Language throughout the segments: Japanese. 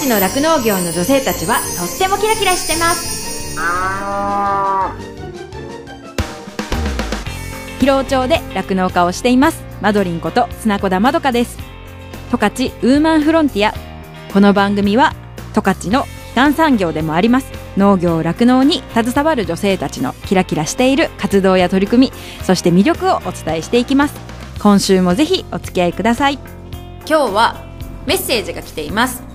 十勝の酪農業の女性たちはとってもキラキラしてます。広尾町で酪農家をしています。マドリンこと砂子田まどかです。十勝ウーマンフロンティア。この番組は十勝の基幹産業でもあります。農業酪農に携わる女性たちのキラキラしている活動や取り組みそして魅力をお伝えしていきます。今週もぜひお付き合いください。今日はメッセージが来ています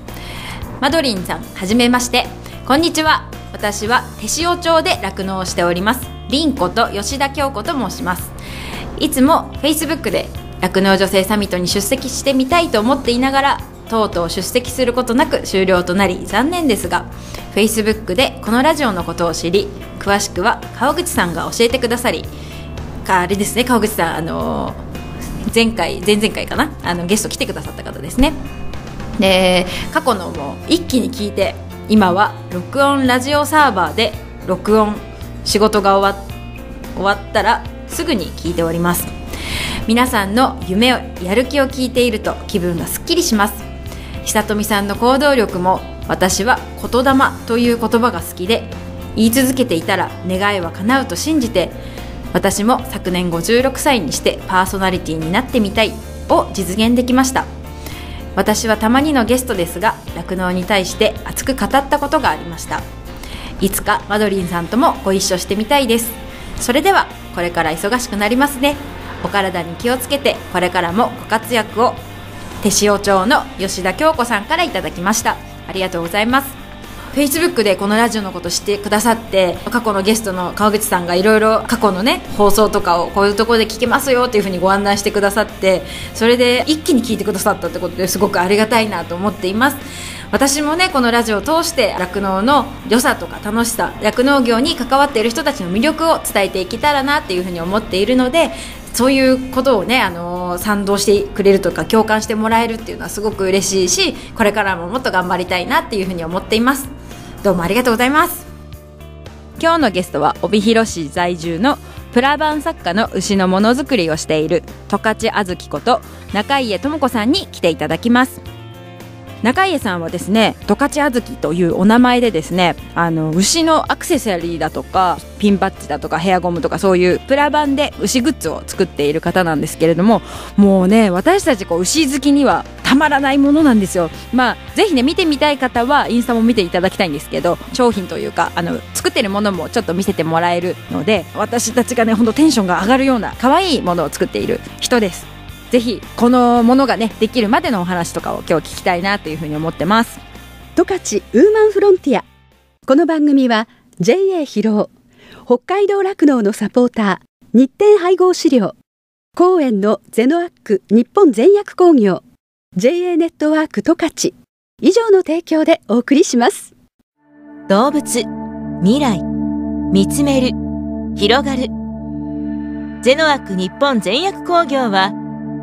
マドリンさんはじめまして。こんにちは。私は手塩町で酪農しております。凛子と吉田京子と申します。いつも Facebook で酪農女性サミットに出席してみたいと思っていながらとうとう出席することなく終了となり残念ですが Facebook でこのラジオのことを知り詳しくは川口さんが教えてくださりあれですね川口さんあの前回前々回かな？あのゲスト来てくださった方ですね。で過去のも一気に聞いて今は録音ラジオサーバーで録音仕事が終わ終わったらすぐに聞いております。皆さんの夢をやる気を聞いていると気分がすっきりします。久富さんの行動力も私は言霊という言葉が好きで言い続けていたら願いは叶うと信じて私も昨年56歳にしてパーソナリティになってみたいを実現できました。私はたまにのゲストですが酪農に対して熱く語ったことがありました。いつかマドリンさんともご一緒してみたいです。それではこれから忙しくなりますね。お体に気をつけてこれからもご活躍を。手塩町の吉田京子さんからいただきました。ありがとうございます。Facebook でこのラジオのこと知ってくださって過去のゲストの川口さんがいろいろ過去のね放送とかをこういうところで聞けますよっていうふうにご案内してくださってそれで一気に聞いてくださったってことですごくありがたいなと思っています。私もねこのラジオを通して酪農の良さとか楽しさ酪農業に関わっている人たちの魅力を伝えていけたらなっていうふうに思っているのでそういうことをね、あの賛同してくれるとか共感してもらえるっていうのはすごく嬉しいしこれからももっと頑張りたいなっていうふうに思っています。どうもありがとうございます。今日のゲストは帯広市在住のプラバン作家の牛のものづくりをしている十勝あずきこと中家智子さんに来ていただきます。中家さんはですね十勝あずきというお名前でですねあの牛のアクセサリーだとかピンバッジだとかヘアゴムとかそういうプラ版で牛グッズを作っている方なんですけれどももうね私たちこう牛好きにはたまらないものなんですよ。まあぜひね見てみたい方はインスタも見ていただきたいんですけど商品というかあの作ってるものもちょっと見せてもらえるので私たちがねほんとテンションが上がるような可愛いものを作っている人です。ぜひこのものがねできるまでのお話とかを今日聞きたいなというふうに思ってます。十勝ウーマンフロンティアこの番組は JA 広尾北海道酪農のサポーター日展配合飼料公園のゼノアック日本全薬工業 JA ネットワーク十勝以上の提供でお送りします。動物未来見つめる広がる。ゼノアック日本全薬工業は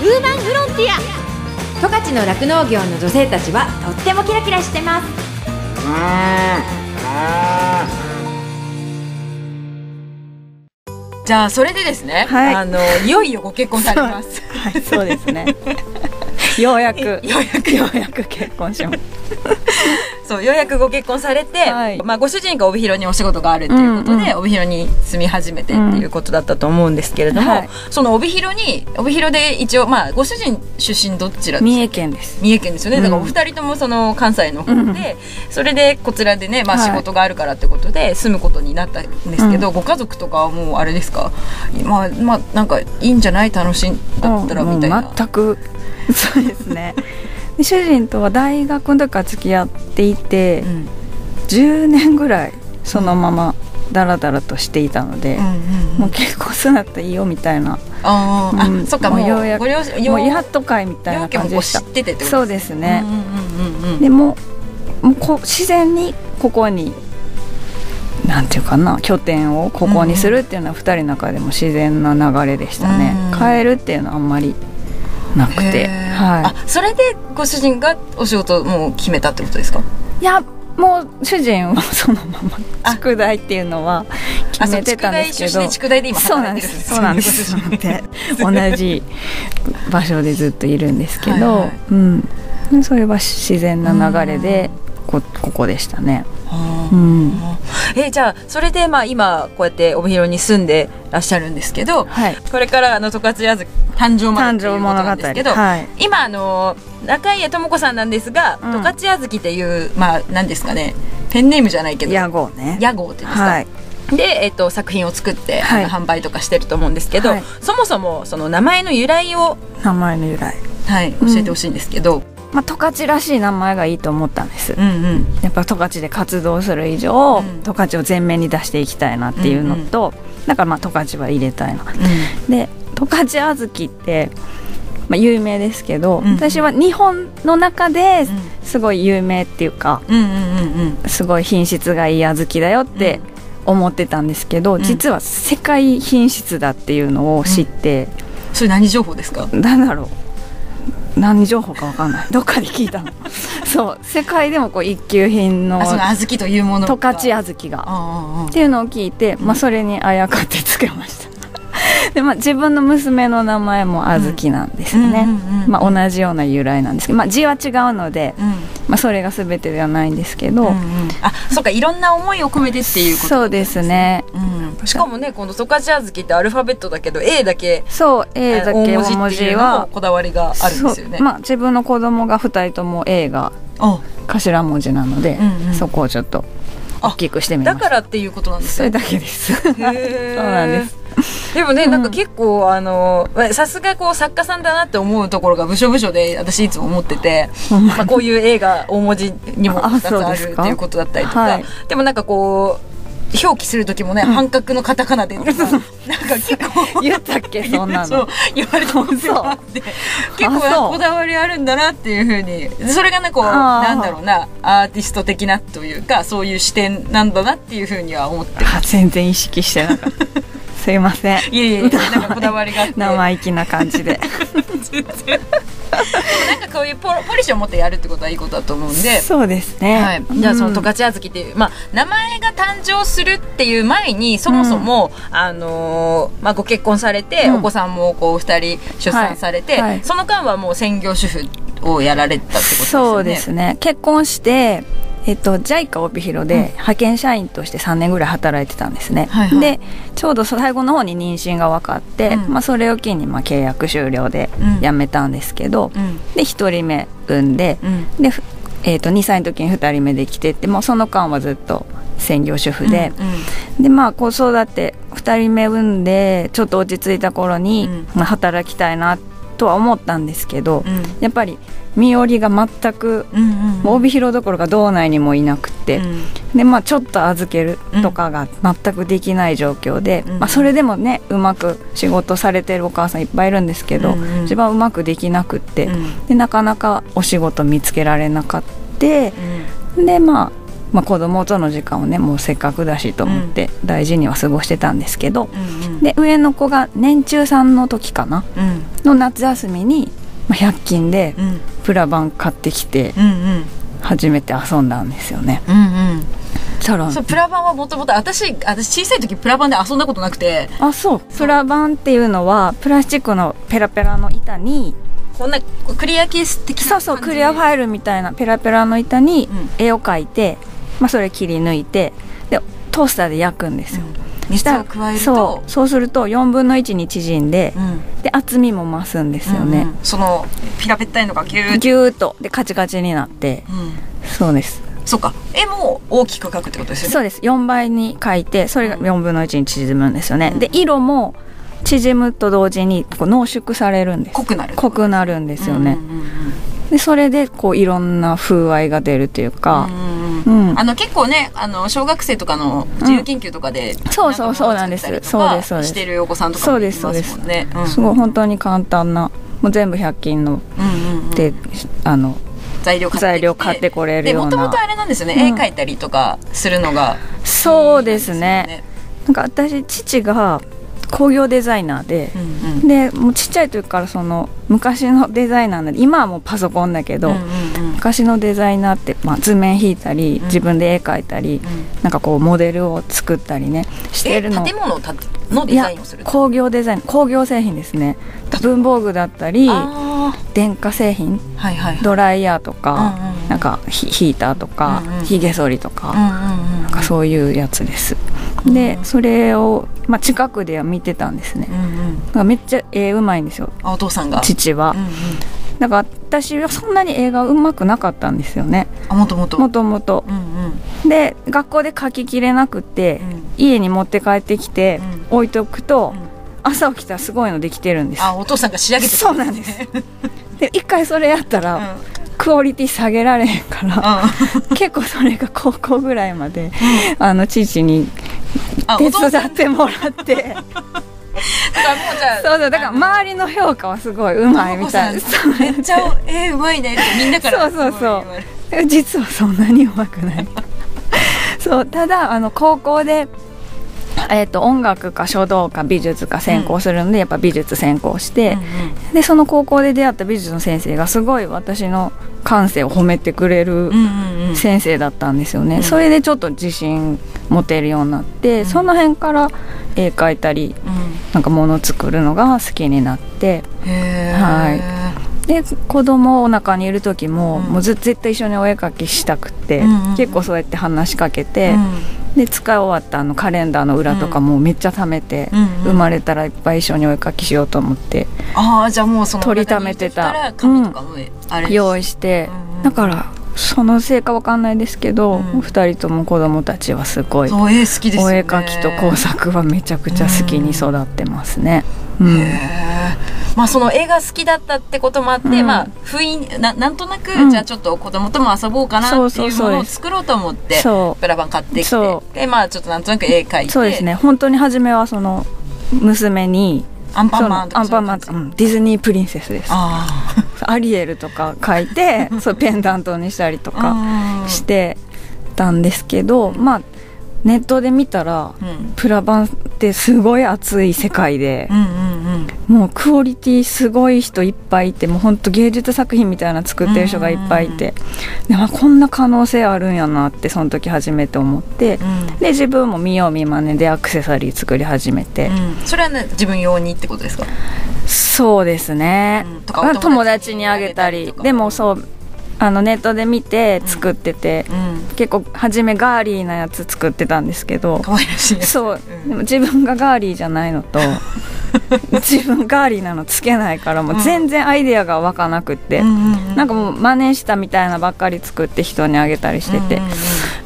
ウーマンフロンティア十勝の酪農業の女性たちはとってもキラキラしてますじゃあそれでですね、はいあのいよいよご結婚されます。はい、そうですね。ようやく、ようやくようやく結婚します。そうようやくご結婚されて、はい。まあご主人が帯広にお仕事があるっていうことで、うん帯広に住み始めてっていうことだったと思うんですけれども、はい。その帯広に帯広で一応まあご主人出身どちらですか？三重県です。三重県ですよね、だからおうん二人ともその関西の方うんで、それでこちらでね、まあ、はい。仕事があるからってことで住むことになったんですけど、ご家族とかはもうあれですか？まあまあなんかいいんじゃない？楽しい？んだったらうんみたいな、全く。そうですね。で主人とは大学の時から付き合っていて、うん10年ぐらいそのままダラダラとしていたので、うんうんもう結婚するんだったらいいよみたいな。あそっかもうようやくもうやっとかいみたいな感じでした。ててってそうですね、うんうんうんうんでももうこう自然にここになんていうかな拠点をここにするっていうのは2人の中でも自然な流れでしたね、うん。変えるっていうのはあんまりなくて、はあそれでご主人がお仕事もう決めたってことですか？い、いやもう主人はそのままあ宿題っていうのは決めてたんですけど。あそう宿題で今そうなんです。そうなんです。で同じ場所でずっといるんですけど、はいはい。うん、それは自然な流れでこここでしたね。うん。えじゃあそれでまあ今こうやって帯広に住んでらっしゃるんですけどはい。これからあの十勝屋月誕生までっていうことなんですけど、はい。今あの中家智子さんなんですがうん。十勝屋月っていうまあ何ですかねペンネームじゃないけど屋号ね。屋号っていうんですか、はい。で、えっと作品を作って、はい。販売とかしてると思うんですけど、はい。そもそもその名前の由来を、名前の由来。はい、教えてほしいんですけど、まあ十勝らしい名前がいいと思ったんです。うん、うん。やっぱ十勝で活動する以上うん。十勝を前面に出していきたいなっていうのとだからまあ十勝は入れたいな。で十勝小豆ってまあ有名ですけどうん私は日本の中ですごい有名っていうかうんうんうんうん。すごい品質がいい小豆だよって思ってたんですけどん。実は世界品質だっていうのを知って。それ何情報ですか？なんだろう何情報かわかんない。どっかで聞いたの。そう。世界でもこう一級品のあその小豆というもの十が勝小豆が。あっていうのを聞いて、まあ、それにあやかってつけました で、まあ、自分の娘の名前も小豆なんですよね、まあ、同じような由来なんですけど、まあ、字は違うので、あうん。まあ、それが全てではないんですけど、うんうん。あそうかいろんな思いを込めてっていうことそうですね。うん、しかもねこの十勝小豆ってアルファベットだけど A だけそう A だけ大文字はもこだわりがあるんですよね。まあ、自分の子供が2人とも A があ。頭文字なので、うんうん。そこをちょっと大きくしてみまだからっていうことなんですよそれだけです。そうなんです でもね、うんなんか結構あのさすがこう作家さんだなって思うところが部署部署で私いつも思ってて、まあ、こういう映画大文字にもあ2つあるっていうことだったりとか、はい。でもなんかこう表記する時もね、半角のカタカナでなんか結構言ったっけ？そんなの。言われたことがあって結構こだわりあるんだなっていうふうにそれがねこうなんだろうなアーティスト的なというかそういう視点なんだなっていうふうには思ってあ全然意識してなかったすいません。いえいえ なんかこだわりが生意気な感じで。なんかこういうポポリシーを持ってやるってことはいいことだと思うんで。そうですね、はい、じゃあそのうん。十勝小豆っていう、まあ、名前が誕生するっていう前にそもそも、あのーまあ、ご結婚されて、うん。お子さんもこう2人出産されて、はい。はい。その間はもう専業主婦をやられたってことですよね。そうですね。結婚してえっと、JICA 帯広で派遣社員として3年ぐらい働いてたんですね、はいはい。でちょうど最後の方に妊娠が分かって、うん。まあ、それを機にまあ契約終了でうん。辞めたんですけど、うん。で1人目産んで、うん。で、ふえっと2歳の時に2人目できてってもうその間はずっと専業主婦で、うん。でまあ子育て2人目産んでちょっと落ち着いた頃に、うん。まあ、働きたいなとは思ったんですけど、うん。やっぱり身寄りが全くもう帯広どころか道内にもいなくて、うん。でまあちょっと預けるとかが全くできない状況で、うんまあ、それでもねうまく仕事されてるお母さんいっぱいいるんですけど、うんうん。自分はうまくできなくって、うん。でなかなかお仕事見つけられなかってうん。でまあまあ、子供との時間をねもうせっかくだしと思って大事には過ごしてたんですけど、うんで上の子が年中さんの時かな？うん。の夏休みに、まあ、100均でうん。プラ板買ってきてうんうん。初めて遊んだんですよね。うんうん。そプラ板はもともと私私小さい時プラ板で遊んだことなくて。あそう。プラ板っていうのはプラスチックのペラペラの板にこんなクリアケース的なそうそうクリアファイルみたいなペラペラの板にうん。絵を描いて、まあ、それ切り抜いてでトースターで焼くんですよ。熱したらを加えると？そう。そうすると4分の1に縮んで、うん。で厚みも増すんですよね、うんうん。そのピラペッタいのがギューッギューッと。でカチカチになって。うん。そうです。そうか。絵も大きく描くってことですよね。そうです。4倍に描いてそれがうん。4分の1に縮むんですよね、うん。で色も縮むと同時にこう濃縮されるんです。濃くなる。濃くなるんですよね、うんうんうんでそれでこういろんな風合いが出るというか、うんうんあの結構ねあの小学生とかの自由研究とかで、そうそうそうなんです。そうですそうです。してるお子さんとかもいますもんね。うん。すごい本当に簡単なもう全部100均のうんうんうん。で、あの材料買ってきて。材料買ってこれるような。でもともとあれなんですよね、うん。絵描いたりとかするのがそうですね。なんか私父が工業デザイナーで、うんうん。でもうちっちゃい時からその昔のデザイナーなんで今はもうパソコンだけど、うんうんうん。昔のデザイナーって、まあ、図面引いたり、うん。自分で絵描いたり、なんかこうモデルを作ったりねしてえるの。建物のデザインをする工業デザイン工業製品ですね。文房具だったりあ電化製品ーはいはい。ドライヤーとか、うんうんうん。なんかヒヒーターとか、うんうん。ひげ剃りとか、うんうんうんなんかそういうやつです、うんでそれを、まあ、近くでは見てたんですね。うんうん。めっちゃ絵うまいんですよ。あお父さんが？父は、うんうん。だから私はそんなに映画うまくなかったんですよね。あもともと？もともと。うんうん。で学校で書ききれなくて、うん。家に持って帰ってきて、う置いとくと、うん。朝起きたらすごいのできてるんです。あお父さんが仕上げてそうなんです。で一回それやったら、うん。クオリティ下げられへんから、う結構それが高校ぐらいまで、あの父にあ手伝ってもらって。だからもうじゃあそうそうだから周りの評価はすごいうまいみたいな。めっちゃえー、うまいねってみんなからそうそうそう。実はそんなにうまくない。そうただあの高校で、えー、と音楽か書道か美術か専攻するんで、やっぱ美術専攻して、でその高校で出会った美術の先生がすごい私の感性を褒めてくれるうんうんうん。先生だったんですよね、うん。それでちょっと自信持てるようになって、ん。その辺から絵描いたりなんか物作るのが好きになってはい。で子供お腹にいる時も,、うん。もうず絶対一緒にお絵描きしたくて、うんうんうん。結構そうやって話しかけて、うんで使い終わったあのカレンダーの裏とかもめっちゃ貯めて、うんうん。生まれたらいっぱい一緒にお絵描きしようと思って。ああじゃあもうその取りためてた。紙とかもあれ用意して、うんうん。だからそのせいかわかんないですけど、うん。二人とも子供たちはすごいそう絵好きですよね。お絵描きと工作はめちゃくちゃ好きに育ってますね。うん。へーまあその絵が好きだったってこともあって、うん。まあ不意にななんとなく、うん。じゃあちょっと子供とも遊ぼうかなっていうものを作ろうと思ってそプラバン買ってきそてでまあちょっとなんとなく絵描いて。そうですね。本当に初めはその娘にアンパンマンとかアンパンマン、そうん。ディズニープリンセスです。あ アリエルとか書いて そうペンダントにしたりとかあしてたんですけど、まあネットで見たらうん。プラバンってすごい熱い世界でうん、うんうん。もうクオリティすごい人いっぱいいてもうほんと芸術作品みたいなの作ってる人がいっぱいいて、でまあこんな可能性あるんやなってその時初めて思って、うん。で自分も見よう見まねでアクセサリー作り始めて、うん。それはね自分用にってことですか。そうですね、友達にあげたり。でもそうあのネットで見て作ってて、うん。結構初めガーリーなやつ作ってたんですけど可愛らしいそう、ん。でも自分がガーリーじゃないのと 自分ガーリーなのつけないからもう全然アイデアが湧かなくって、うんうんうん。なんかもう真似したみたいなばっかり作って人にあげたりしてて、うん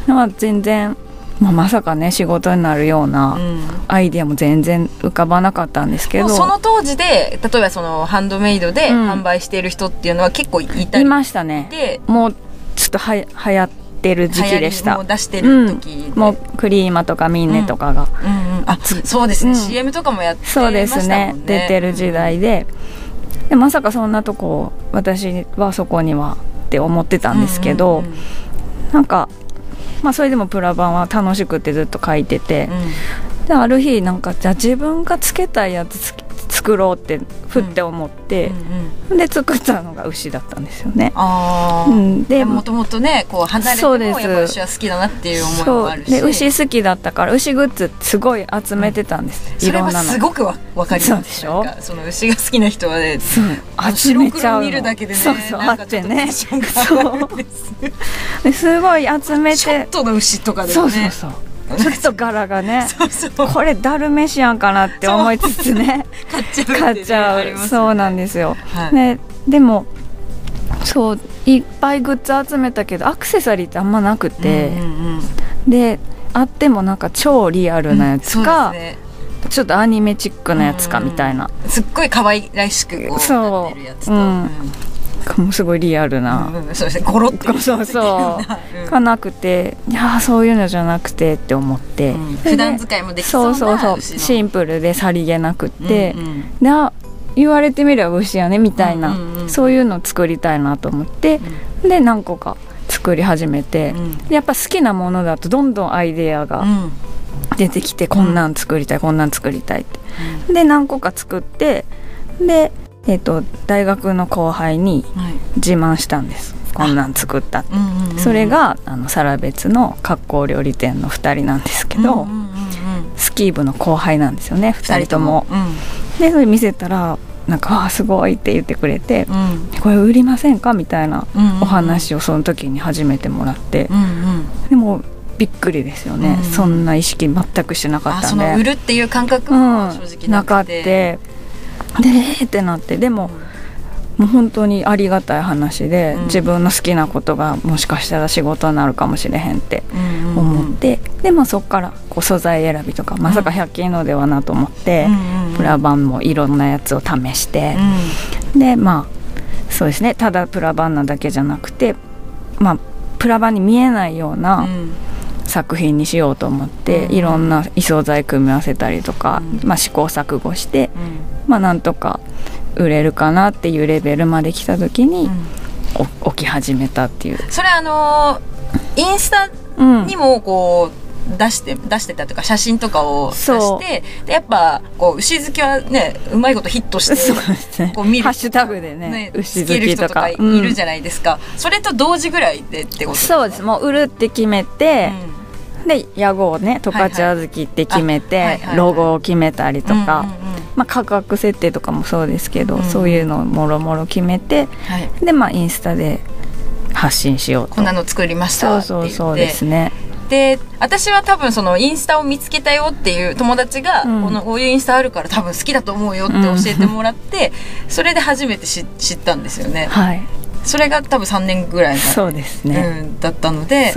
うん。まあ全然、まあ、まさかね仕事になるようなうん。アイデアも全然浮かばなかったんですけど。もうその当時で例えばそのハンドメイドでうん。販売している人っていうのは結構いたいりましたね。でもうちょっとはや流行ってる時期でした。もう出してる時で、もうクリーマとかミンネとかが、うんうんあそうですね、うん。CM とかもやってましたもそうんですね。ね出てる時代で。でまさかそんなとこ私はそこにはって思ってたんですけど、うんうんうん。なんかまあそれでもプラバンは楽しくてずっと書いてて、うん。である日なんかじゃあ自分がつけたいやつつ作ろうってふって思ってうん、うんで作ったのが牛だったんですよね。ああ、うん、ででもともとねこう離れてもそうです。や牛は好きだなっていう思いそうもあるし。で牛好きだったから牛グッズすごい集めてたんです、いそれはろんなの。すごくわ分かります。そうでしょ？その牛が好きな人はね集めちゃうの白黒見るだけでねそうそうあってねちょっとテンションが上がるんです。ごい集めちょってとの牛とかでもね。そうそうそう ちょっと柄がね これダルメシアンかなって思いつつね 買っちゃうね買っちゃう、ありますそうなんですよ、はい。ね、でもそういっぱいグッズ集めたけどアクセサリーってあんまなくて、うんうんうん。であってもなんか超リアルなやつか、そうですね。ちょっとアニメチックなやつかみたいな、すっごい可愛らしくこう。なってるやつと、うんうんもうすごいリアルな、うんうんそうですね。ゴロッとそうそう。がなくていやーそういうのじゃなくてって思って、うん。普段使いもできそそうそうそう。シンプルでさりげなくって、うんうん。言われてみれば牛やねみたいな、うんうんうんそういうのを作りたいなと思って、で何個か作り始めて、うん。でやっぱ好きなものだとどんどんアイデアがうん。出てきて、こんなん作りたいこんなん作りたいって、で何個か作って。で、えっと大学の後輩にはい。自慢したんです。こんなん作ったって。うんうんうんそれがあのサラベツの格好料理店の2人なんですけど、うんうんうんうん。スキー部の後輩なんですよね。2人とも。うん。でそれ見せたらなんか「わあすごい」って言ってくれてうん「これ売りませんか?」みたいなうんお話をその時に初めてもらって。うんうん。でもびっくりですよね、うんそんな意識全くしてなかあったんで。その売るっていう感覚うもん正直なかっなくててでえーってなってでも、もう本当にありがたい話で、うん。自分の好きなことがもしかしたら仕事になるかもしれへんって思って、でまあそっからこう素材選びとかまさか100均のではなと思って、プラバンもいろんなやつを試してう、ん。でまあそうですねただプラバンなだけじゃなくてまあプラバンに見えないよううなん。作品にしようと思って、うん。いろんな異素材組み合わせたりとか、うん。まあ、試行錯誤して、うんまあなんとか売れるかなっていうレベルまで来た時に、お起き始めたっていう。それあのーインスタうん。にもこう出して出してたとか写真とかを出してでやっぱこう牛好きはねうまいことヒットしてそうですね。こう見る。ハッシュタグでねね牛好きとか。人とかいうん。るじゃないですか、それと同時ぐらいでってことそうです。もう売るって決めて、で屋号をね十勝小豆って決めて、ロゴを決めたりとか、うんうんうん。まあ、価格設定とかもそうですけど、うんそういうのをもろもろ決めてはい、でまあインスタで発信しようと。こんなの作りましたそうそうそうですね。で私は多分そのインスタを見つけたよっていう友達が、うん。このこういうインスタあるから多分好きだと思うよって教えてもらって、それで初めて知知ったんですよね。はいそれが多分3年ぐらい前そうですね、うん、だったので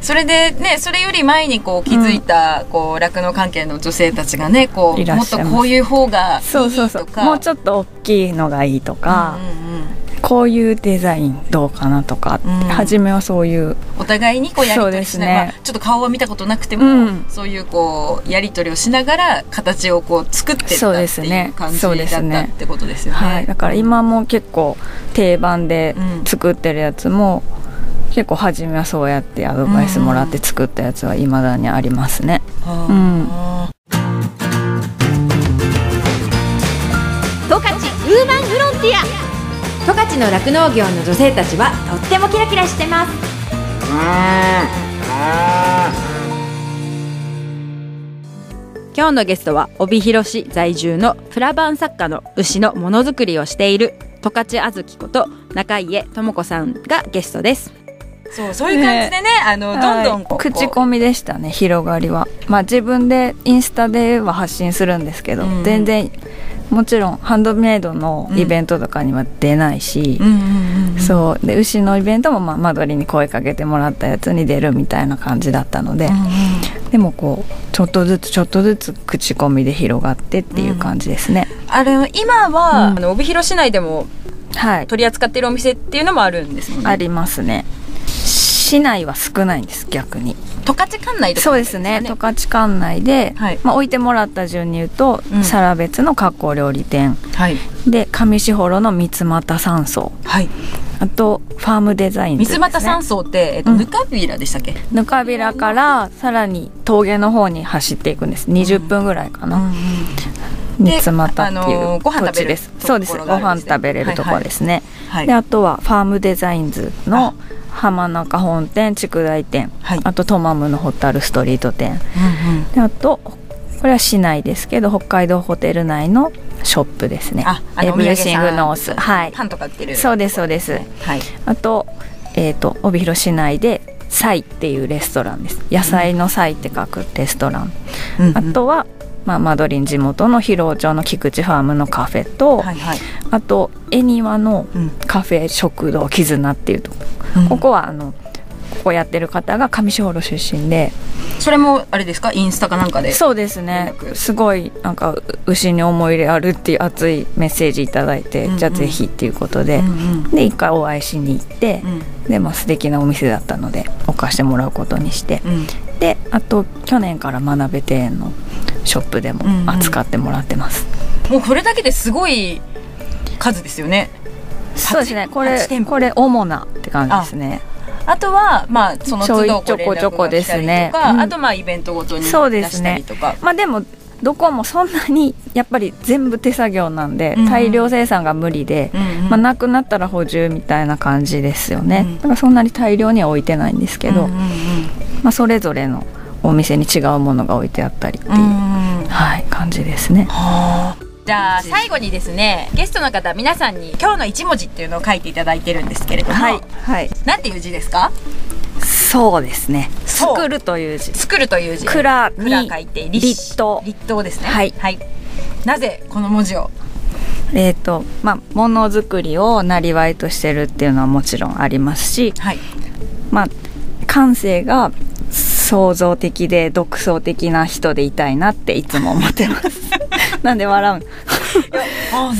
それでねそれより前にこう気づいた、酪農関係の女性たちがねこうもっとこういう方がいいとか。そうそうそう。もうちょっと大きいのがいいとか、うんうんうんこういうデザインどうかなとか、うん。初めはそういうお互いにこうやり取りしながら、そうですね。まあ、ちょっと顔は見たことなくても、うん。そういうこうやり取りをしながら形をこう作ってったそうってですねいう感じだっそうですね。たってことですよね。はい、だから今も結構定番でうん。作ってるやつも、結構初めはそうやってアドバイスもらって作ったやつは未だにありますね。はうん。あ十勝ウーマンフロンティア十勝の酪農業の女性たちはとってもキラキラしてます。今日のゲストは帯広市在住のプラバン作家の牛のものづくりをしている十勝あずきこと中家智子さんがゲストです。そうそういう感じでねあのどんどんこうはい口コミでしたね広がりは。まあ自分でインスタでは発信するんですけど、うん。全然もちろんハンドメイドのイベントとかには出ないし、うんうんうんうん。そう。で牛のイベントもまあ間取りに声かけてもらったやつに出るみたいな感じだったので、うんうん。でもこうちょっとずつちょっとずつ口コミで広がってっていう感じですね。あれ今は、うん。あの帯広市内でもはい。取り扱ってるお店っていうのもあるんですね。ありますね市内は少ないんです逆に。十勝管内とかそうですね。十勝管内で、はい。まあ、置いてもらった順に言うと、うん。サラベツの格好料理店。はい。で上士幌の三俣山荘。はい。あとファームデザインズです、ね、三俣山荘ってえっとうん。ぬかびらでしたっけ？ぬかびらからさらに峠の方に走っていくんです。20分ぐらいかな、で三俣ってあのいう土地です。そうです。ご飯食べれるところですね、はいであとはファームデザインズの浜中本店筑大店、はい。あとトマムのホタルストリート店。うんうん。であとこれは市内ですけど北海道ホテル内のショップですね。あ、あのエブリシングノース。はい。パンとか売ってる。そうですそうです。はい。あと,、えー、と帯広市内でサイっていうレストランです。野菜のサイって書くレストラン、あとは、まあ、マドリン地元の広尾町の菊池ファームのカフェと、はいはい。あと恵庭のうん。カフェ食堂絆っていうとこ、うん。ここはあのこやってる方が上士幌出身で。それもあれですか？インスタかなんかでそうですね。すごいなんかう牛に思い入れあるっていう熱いメッセージいただいて、うんうん。じゃあぜひっていうことで、うんうん。で一回お会いしに行って、うん。でも素敵なお店だったので置かしてもらうことにして、うん。であと去年から学べ庭園のショップでもうんうん。扱ってもらってます、もうこれだけですごい数ですよね。そうですね。これ8店舗。これ主なって感じですね。あ。とはまあその都度ちょこちょこですね。こうん。あとまあイベントごとに出そうですしたね。りとかまあでもどこもそんなにやっぱり全部手作業なんで、うんうん。大量生産が無理で、うんうん。まあ、なくなったら補充みたいな感じですよね、うん。だからそんなに大量には置いてないんですけど、うんうんうん。まあ、それぞれのお店に違うものが置いてあったりっていう、うはい、感じですね。じゃあ最後にですねゲストの方皆さんに今日の一文字っていうのを書いていただいてるんですけれども、はい、はい、なんていう字ですか？そうですね。作るという字。作るという字。蔵に蔵書いて立冬立冬ですね。はい。なぜこの文字を？えっ、と、まあ、ものづくりをなりわいとしてるっていうのはもちろんありますし、はい。まあ、感性が創造的で独創的な人でいたいなっていつも思ってます。なんで笑う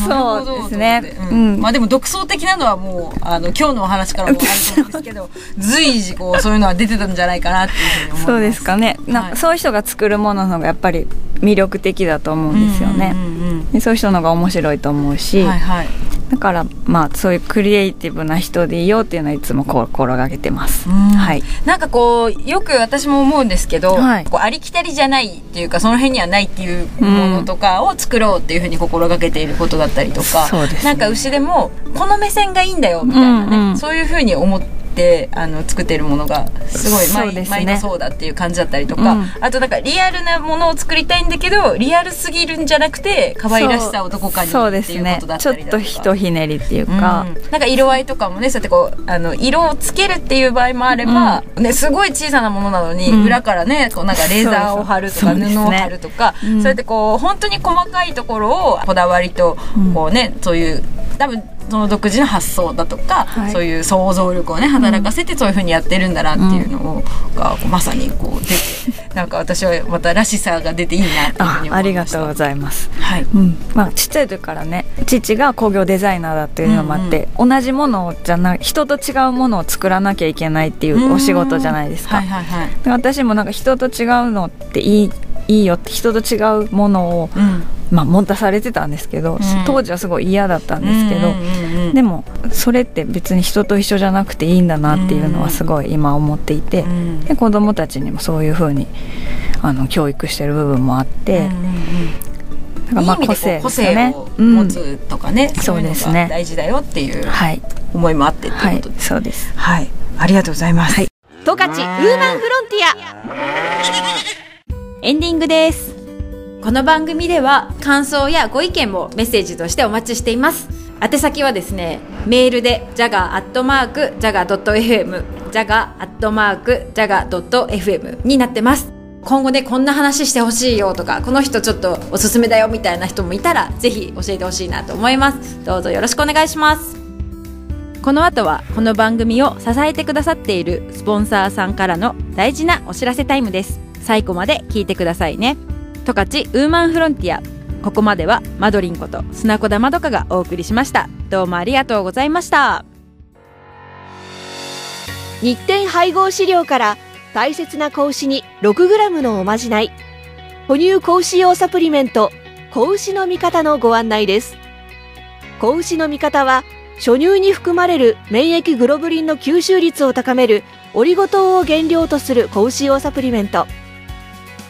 そうですね。うんうん。まあでも独創的なのはもうあの今日のお話からもあると思うんですけど 随時こうそういうのは出てたんじゃないかなっていうふうに思います。そうですかね。なんはい。かそういう人が作るものの方がやっぱり魅力的だと思うんですよね。うんうんうんでそういう人の方が面白いと思うし、うんはいはいだからまあそういうクリエイティブな人でいようっていうのはいつも心がけてます。うん。はい。なんかこうよく私も思うんですけど、はい。こうありきたりじゃないっていうかその辺にはないっていうものとかを作ろうっていうふうに心がけていることだったりとか、そうですね。なんか牛でもこの目線がいいんだよみたいなね、うんうん。そういうふうに思ってあの作ってるものがすごい毎,、そうですね。毎度そうだっていう感じだったりとか、うん。あとなんかリアルなものを作りたいんだけどリアルすぎるんじゃなくて可愛らしさをどこかにそうっていうこですねとだっちょっとたりだとか。ひとひねりっていうか、うん。なんか色合いとかもねそうやってこうあの色をつけるっていう場合もあれば、ね、すごい小さなものなのに、うん。裏からねこうなんかレーザーを貼るとか布を貼るとかそう,、うんやってこう本当に細かいところをこだわりとうん。こうね、そういう多分その独自の発想だとか、はい。そういう想像力をね働かせてそういうふうにやってるんだなっていうのを、がこうまさにこう出てなんか私はまたらしさが出ていいなっていうふうあに思あいました。りがとうございます。はい。うん、まあちっちゃい時からね父が工業デザイナーだっていうのもあって、同じものじゃない人と違うものを作らなきゃいけないっていうお仕事じゃないですか、はいはいはい。で私もなんか人と違うのっていいいいよって人と違うものを、うん。まあ、持たされてたんですけど、当時はすごい嫌だったんですけど、うんうんうんうん。でもそれって別に人と一緒じゃなくていいんだなっていうのはすごい今思っていて、うんで子供たちにもそういうふうにあの教育してる部分もあって、うんうんうん。だからまあいい意味でこう個性ね。をうん。持つとかね、そうですね。いのが大事だよっていうはい。思いもあってってはいいうことです。そうです。はい、ありがとうございます。はい。十勝ウーマンフロンティアエンディングです。この番組では感想やご意見もメッセージとしてお待ちしています。宛先はですねメールで jaga.jaga.fm jaga.jaga.fm になってます。今後ねこんな話してほしいよとかこの人ちょっとおすすめだよみたいな人もいたらぜひ教えてほしいなと思います。どうぞよろしくお願いします。この後はこの番組を支えてくださっているスポンサーさんからの大事なお知らせタイムです。最後まで聞いてくださいね。十勝ウーマンフロンティア。ここまではマドリンこと砂子田まどかがお送りしました。どうもありがとうございました。日展配合飼料から大切な子牛に 6g のおまじない。哺乳子牛用サプリメント子牛の味方のご案内です。子牛の味方は初乳に含まれる免疫グロブリンの吸収率を高めるオリゴ糖を原料とする子牛用サプリメント。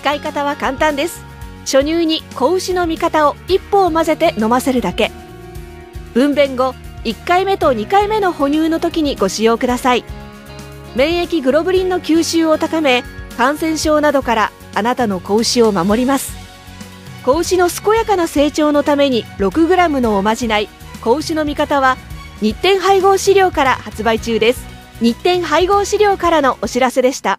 使い方は簡単です。初乳に子牛の味方を一歩混ぜて飲ませるだけ。分娩後1回目と2回目の哺乳の時にご使用ください。免疫グロブリンの吸収を高め感染症などからあなたの子牛を守ります。子牛の健やかな成長のために 6g のおまじない子牛の味方は日展配合飼料から発売中です。日展配合飼料からのお知らせでした。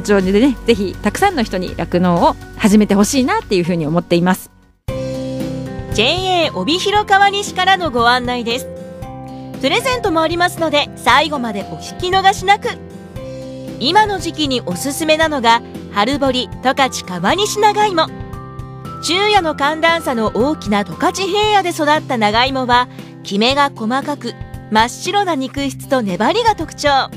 町でねぜひたくさんの人に酪農を始めてほしいなっていうふうに思っています。JA 帯広川西からのご案内です。プレゼントもありますので最後までお聞き逃しなく。今の時期におすすめなのが春堀十勝川西長芋。昼夜の寒暖差の大きな十勝平野で育った長芋はきめが細かく真っ白な肉質と粘りが特徴。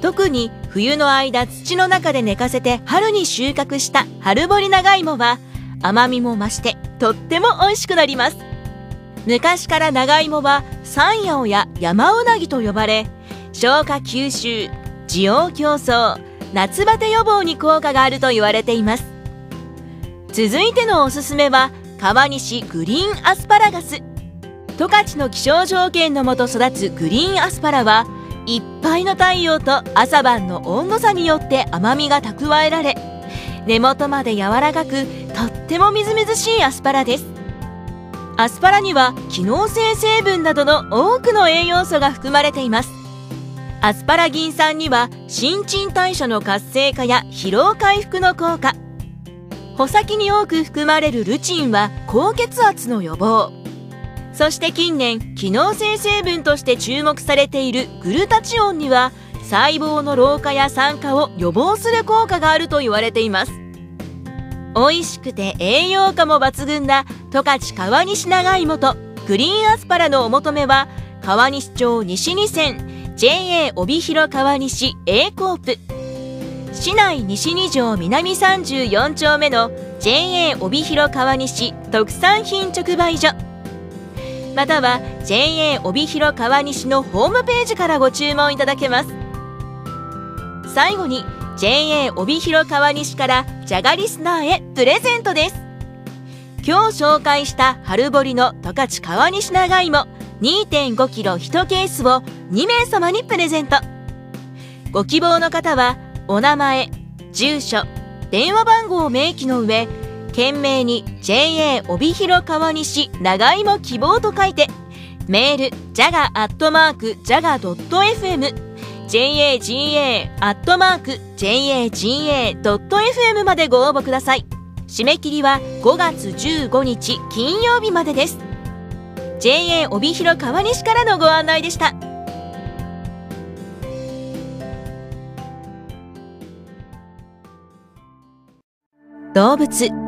特に冬の間土の中で寝かせて春に収穫した春堀長芋は甘みも増してとっても美味しくなります。昔から長芋は山陽や山うなぎと呼ばれ消化吸収滋養競争夏バテ予防に効果があると言われています。続いてのおすすめは川西グリーンアスパラガス。十勝の気象条件のもと育つグリーンアスパラはいっぱいの太陽と朝晩の温度差によって甘みが蓄えられ根元まで柔らかくとってもみずみずしいアスパラです。アスパラには機能性成分などの多くの栄養素が含まれています。アスパラギン酸には新陳代謝の活性化や疲労回復の効果。穂先に多く含まれるルチンは高血圧の予防。そして近年機能性成分として注目されているグルタチオンには細胞の老化や酸化を予防する効果があると言われています。美味しくて栄養価も抜群な十勝川西長芋とグリーンアスパラのお求めは川西町西2線 JA 帯広川西 A コープ。市内西2条南34丁目の JA 帯広川西特産品直売所。または JA 帯広川西のホームページからご注文いただけます。最後に JA 帯広川西からジャガリスナーへプレゼントです。今日紹介した春堀の十勝川西長芋 2.5kg1 ケースを2名様にプレゼント。ご希望の方はお名前住所電話番号を明記の上懸命に JA 帯広川西長芋希望と書いてメール jaga.jaga.fm jaga.jaga.fm までご応募ください。締め切りは5月15日金曜日までです。JA 帯広川西からのご案内でした。動物。